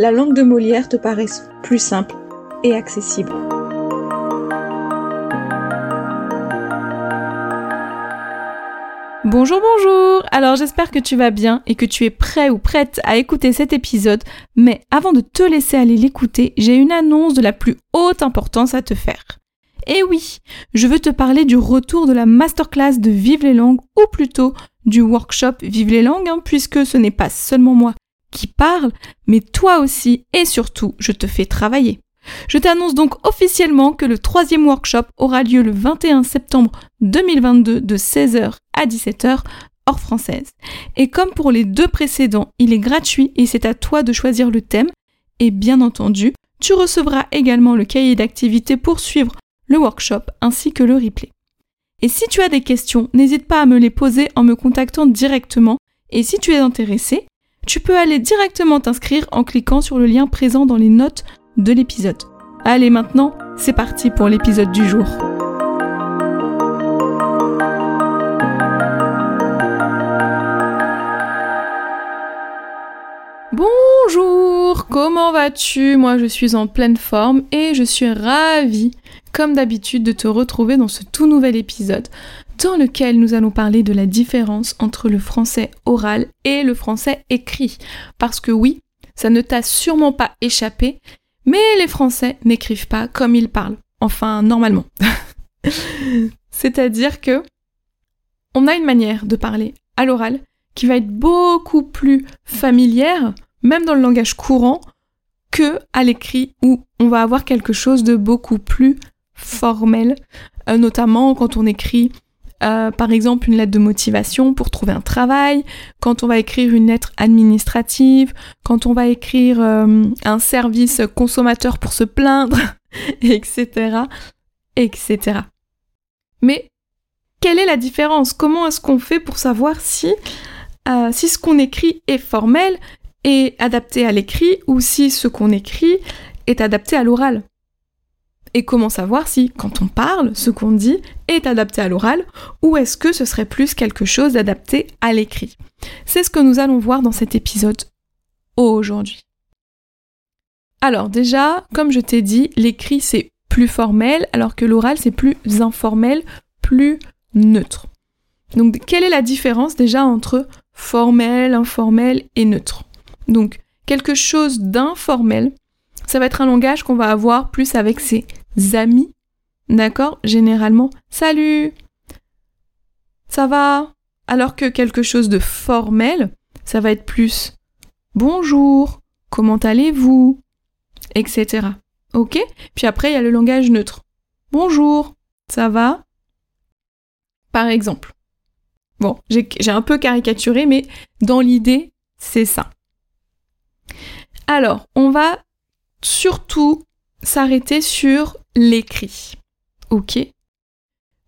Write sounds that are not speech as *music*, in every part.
la langue de Molière te paraisse plus simple et accessible. Bonjour, bonjour Alors j'espère que tu vas bien et que tu es prêt ou prête à écouter cet épisode, mais avant de te laisser aller l'écouter, j'ai une annonce de la plus haute importance à te faire. Et oui, je veux te parler du retour de la masterclass de Vive les langues, ou plutôt du workshop Vive les langues, hein, puisque ce n'est pas seulement moi qui parle, mais toi aussi et surtout, je te fais travailler. Je t'annonce donc officiellement que le troisième workshop aura lieu le 21 septembre 2022 de 16h à 17h hors française. Et comme pour les deux précédents, il est gratuit et c'est à toi de choisir le thème. Et bien entendu, tu recevras également le cahier d'activité pour suivre le workshop ainsi que le replay. Et si tu as des questions, n'hésite pas à me les poser en me contactant directement. Et si tu es intéressé, tu peux aller directement t'inscrire en cliquant sur le lien présent dans les notes de l'épisode. Allez maintenant, c'est parti pour l'épisode du jour. Bonjour, comment vas-tu? Moi je suis en pleine forme et je suis ravie, comme d'habitude, de te retrouver dans ce tout nouvel épisode dans lequel nous allons parler de la différence entre le français oral et le français écrit. Parce que oui, ça ne t'a sûrement pas échappé, mais les Français n'écrivent pas comme ils parlent. Enfin, normalement. *laughs* C'est-à-dire que on a une manière de parler à l'oral qui va être beaucoup plus familière, même dans le langage courant, que à l'écrit où on va avoir quelque chose de beaucoup plus formel, euh, notamment quand on écrit euh, par exemple une lettre de motivation pour trouver un travail, quand on va écrire une lettre administrative, quand on va écrire euh, un service consommateur pour se plaindre, *laughs* etc., etc. Mais quelle est la différence? Comment est-ce qu'on fait pour savoir si, euh, si ce qu'on écrit est formel et adapté à l'écrit ou si ce qu'on écrit est adapté à l'oral? Et comment savoir si, quand on parle, ce qu'on dit est adapté à l'oral ou est-ce que ce serait plus quelque chose d'adapté à l'écrit C'est ce que nous allons voir dans cet épisode aujourd'hui. Alors déjà, comme je t'ai dit, l'écrit c'est plus formel alors que l'oral c'est plus informel, plus neutre. Donc quelle est la différence déjà entre formel, informel et neutre? Donc quelque chose d'informel, ça va être un langage qu'on va avoir plus avec ses amis, d'accord Généralement, salut, ça va? Alors que quelque chose de formel, ça va être plus bonjour, comment allez-vous? etc. Ok? Puis après, il y a le langage neutre. Bonjour, ça va? Par exemple. Bon, j'ai un peu caricaturé, mais dans l'idée, c'est ça. Alors, on va surtout s'arrêter sur l'écrit. Ok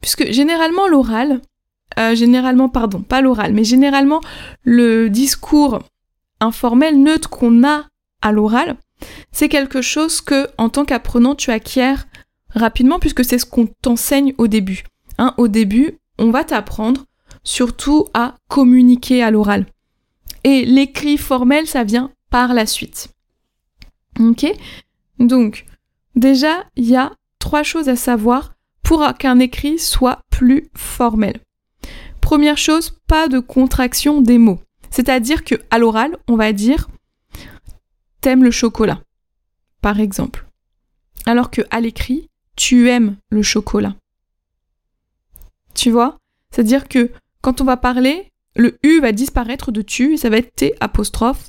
Puisque généralement l'oral, euh, généralement, pardon, pas l'oral, mais généralement le discours informel neutre qu'on a à l'oral, c'est quelque chose que, en tant qu'apprenant, tu acquiers rapidement puisque c'est ce qu'on t'enseigne au début. Hein, au début, on va t'apprendre surtout à communiquer à l'oral. Et l'écrit formel, ça vient par la suite. Ok? Donc, Déjà, il y a trois choses à savoir pour qu'un écrit soit plus formel. Première chose, pas de contraction des mots. C'est-à-dire que à l'oral, on va dire t'aimes le chocolat, par exemple. Alors que à l'écrit, tu aimes le chocolat. Tu vois? C'est-à-dire que quand on va parler, le U va disparaître de tu, ça va être T apostrophe.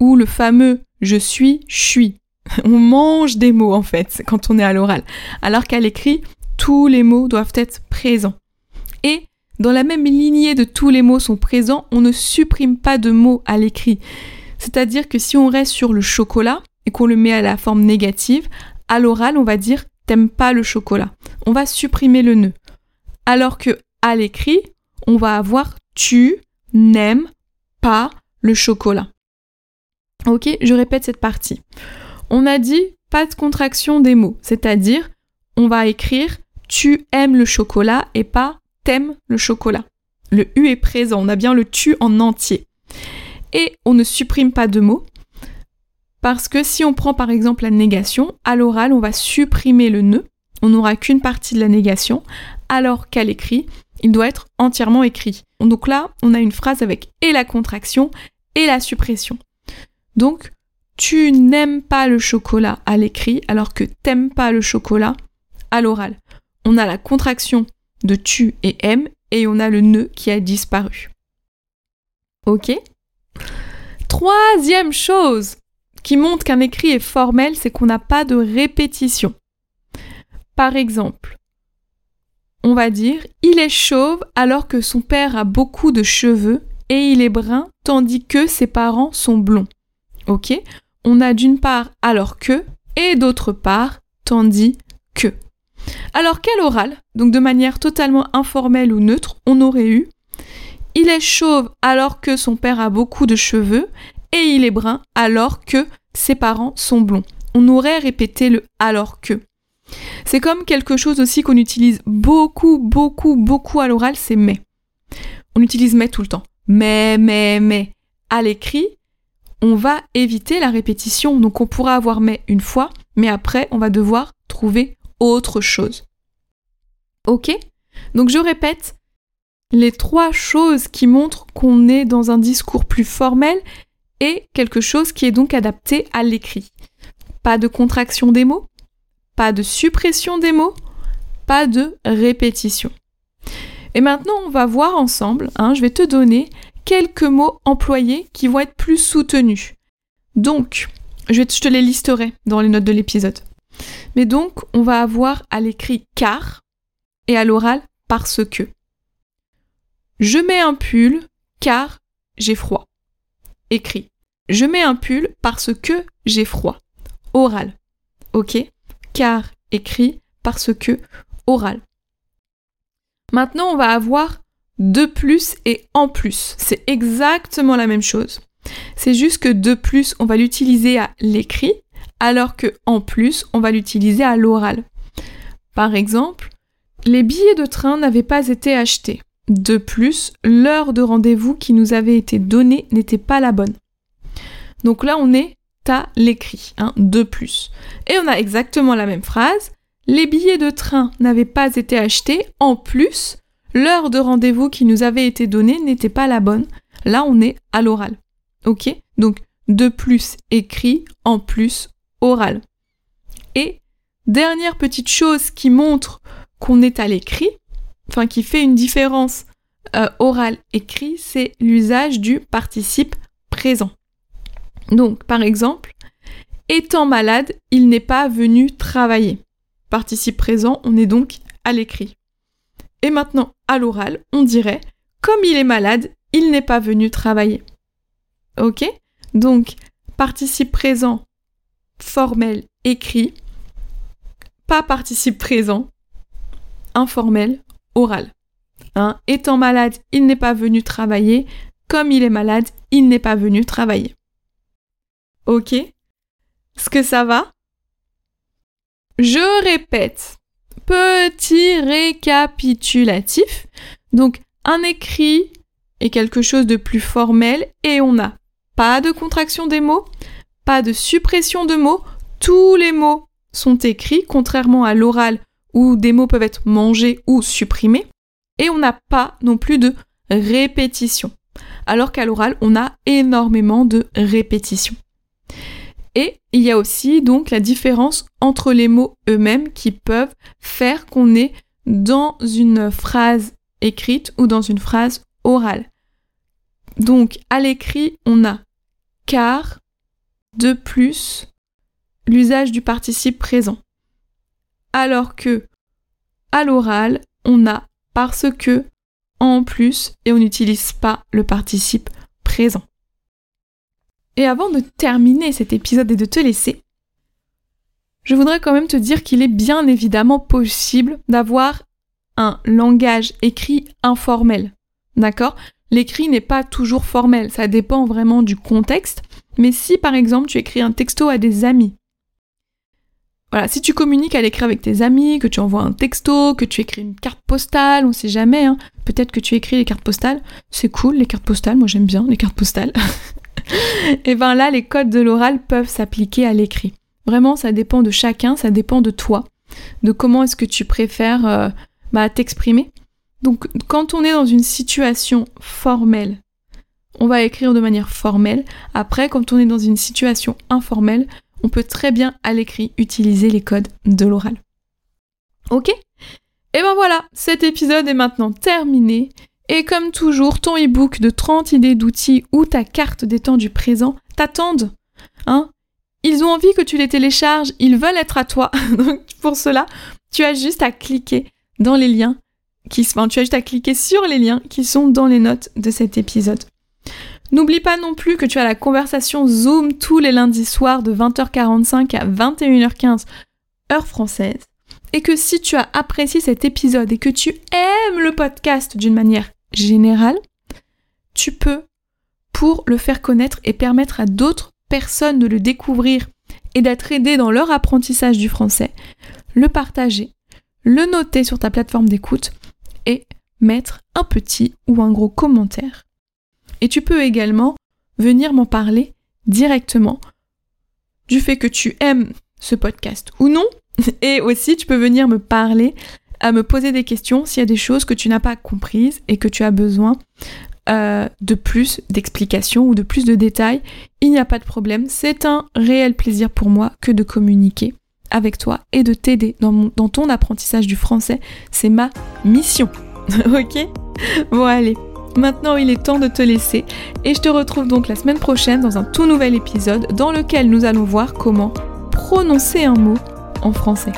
Ou le fameux je suis, je suis. *laughs* On mange des mots en fait quand on est à l'oral. Alors qu'à l'écrit, tous les mots doivent être présents. Et dans la même lignée de tous les mots sont présents, on ne supprime pas de mots à l'écrit. C'est-à-dire que si on reste sur le chocolat et qu'on le met à la forme négative, à l'oral, on va dire t'aimes pas le chocolat. On va supprimer le nœud. Alors que à l'écrit, on va avoir tu n'aimes pas le chocolat. Ok, je répète cette partie. On a dit pas de contraction des mots, c'est-à-dire on va écrire tu aimes le chocolat et pas t'aimes le chocolat. Le U est présent, on a bien le tu en entier. Et on ne supprime pas de mots, parce que si on prend par exemple la négation, à l'oral, on va supprimer le nœud, on n'aura qu'une partie de la négation, alors qu'à l'écrit, il doit être entièrement écrit. Donc là, on a une phrase avec et la contraction et la suppression. Donc, tu n'aimes pas le chocolat à l'écrit, alors que t'aimes pas le chocolat à l'oral. On a la contraction de tu et aime, et on a le nœud qui a disparu. Ok? Troisième chose, qui montre qu'un écrit est formel, c'est qu'on n'a pas de répétition. Par exemple, on va dire il est chauve alors que son père a beaucoup de cheveux et il est brun tandis que ses parents sont blonds. Ok? On a d'une part alors que et d'autre part tandis que. Alors quel oral, donc de manière totalement informelle ou neutre, on aurait eu? Il est chauve alors que son père a beaucoup de cheveux et il est brun alors que ses parents sont blonds. On aurait répété le alors que. C'est comme quelque chose aussi qu'on utilise beaucoup, beaucoup, beaucoup à l'oral, c'est mais. On utilise mais tout le temps. Mais, mais, mais. À l'écrit, on va éviter la répétition. Donc on pourra avoir mais une fois, mais après, on va devoir trouver autre chose. Ok? Donc je répète, les trois choses qui montrent qu'on est dans un discours plus formel et quelque chose qui est donc adapté à l'écrit. Pas de contraction des mots, pas de suppression des mots, pas de répétition. Et maintenant, on va voir ensemble, hein, je vais te donner quelques mots employés qui vont être plus soutenus. Donc, je, te les listerai dans les notes de l'épisode. Mais donc, on va avoir à l'écrit car et à l'oral parce que. Je mets un pull car j'ai froid écrit. Je mets un pull parce que j'ai froid. Oral. Ok Car écrit parce que oral. Maintenant, on va avoir de plus et en plus. C'est exactement la même chose. C'est juste que de plus, on va l'utiliser à l'écrit, alors que en plus, on va l'utiliser à l'oral. Par exemple, les billets de train n'avaient pas été achetés. De plus, l'heure de rendez-vous qui nous avait été donnée n'était pas la bonne. Donc là, on est à l'écrit, hein, de plus. Et on a exactement la même phrase. Les billets de train n'avaient pas été achetés. En plus, l'heure de rendez-vous qui nous avait été donnée n'était pas la bonne. Là, on est à l'oral. Ok? Donc, de plus écrit, en plus oral. Et dernière petite chose qui montre qu'on est à l'écrit, enfin qui fait une différence euh, oral-écrit, c'est l'usage du participe présent. Donc, par exemple, étant malade, il n'est pas venu travailler. Participe présent, on est donc à l'écrit. Et maintenant, à l'oral, on dirait comme il est malade, il n'est pas venu travailler. Ok? Donc, participe présent, formel, écrit. Pas participe présent, informel, oral. Hein, étant malade, il n'est pas venu travailler. Comme il est malade, il n'est pas venu travailler. Ok? Est-ce que ça va? Je répète. Petit récapitulatif. Donc, un écrit est quelque chose de plus formel et on n'a pas de contraction des mots, pas de suppression de mots. Tous les mots sont écrits, contrairement à l'oral où des mots peuvent être mangés ou supprimés. Et on n'a pas non plus de répétition. Alors qu'à l'oral, on a énormément de répétitions. Et il y a aussi donc la différence entre les mots eux-mêmes qui peuvent faire qu'on est dans une phrase écrite ou dans une phrase orale. Donc à l'écrit, on a car, de plus, l'usage du participe présent. Alors que à l'oral, on a parce que en plus et on n'utilise pas le participe présent. Et avant de terminer cet épisode et de te laisser, je voudrais quand même te dire qu'il est bien évidemment possible d'avoir un langage écrit informel. D'accord? L'écrit n'est pas toujours formel, ça dépend vraiment du contexte. Mais si par exemple tu écris un texto à des amis, voilà, si tu communiques à l'écrit avec tes amis, que tu envoies un texto, que tu écris une carte postale, on sait jamais, hein, peut-être que tu écris les cartes postales, c'est cool les cartes postales, moi j'aime bien les cartes postales. *laughs* Et ben là, les codes de l'oral peuvent s'appliquer à l'écrit. Vraiment, ça dépend de chacun, ça dépend de toi, de comment est-ce que tu préfères euh, bah, t'exprimer. Donc quand on est dans une situation formelle, on va écrire de manière formelle. Après, quand on est dans une situation informelle, on peut très bien à l'écrit utiliser les codes de l'oral. Ok? Et ben voilà, cet épisode est maintenant terminé. Et comme toujours, ton e-book de 30 idées d'outils ou ta carte des temps du présent t'attendent. Hein ils ont envie que tu les télécharges, ils veulent être à toi. *laughs* Donc pour cela, tu as juste à cliquer dans les liens qui enfin, tu as juste à cliquer sur les liens qui sont dans les notes de cet épisode. N'oublie pas non plus que tu as la conversation Zoom tous les lundis soirs de 20h45 à 21h15 heure française. Et que si tu as apprécié cet épisode et que tu aimes le podcast d'une manière générale, tu peux, pour le faire connaître et permettre à d'autres personnes de le découvrir et d'être aidées dans leur apprentissage du français, le partager, le noter sur ta plateforme d'écoute et mettre un petit ou un gros commentaire. Et tu peux également venir m'en parler directement du fait que tu aimes ce podcast ou non. *laughs* Et aussi, tu peux venir me parler, à me poser des questions s'il y a des choses que tu n'as pas comprises et que tu as besoin euh, de plus d'explications ou de plus de détails. Il n'y a pas de problème. C'est un réel plaisir pour moi que de communiquer avec toi et de t'aider dans, dans ton apprentissage du français. C'est ma mission. *laughs* ok? Bon allez, maintenant il est temps de te laisser et je te retrouve donc la semaine prochaine dans un tout nouvel épisode dans lequel nous allons voir comment prononcer un mot en français.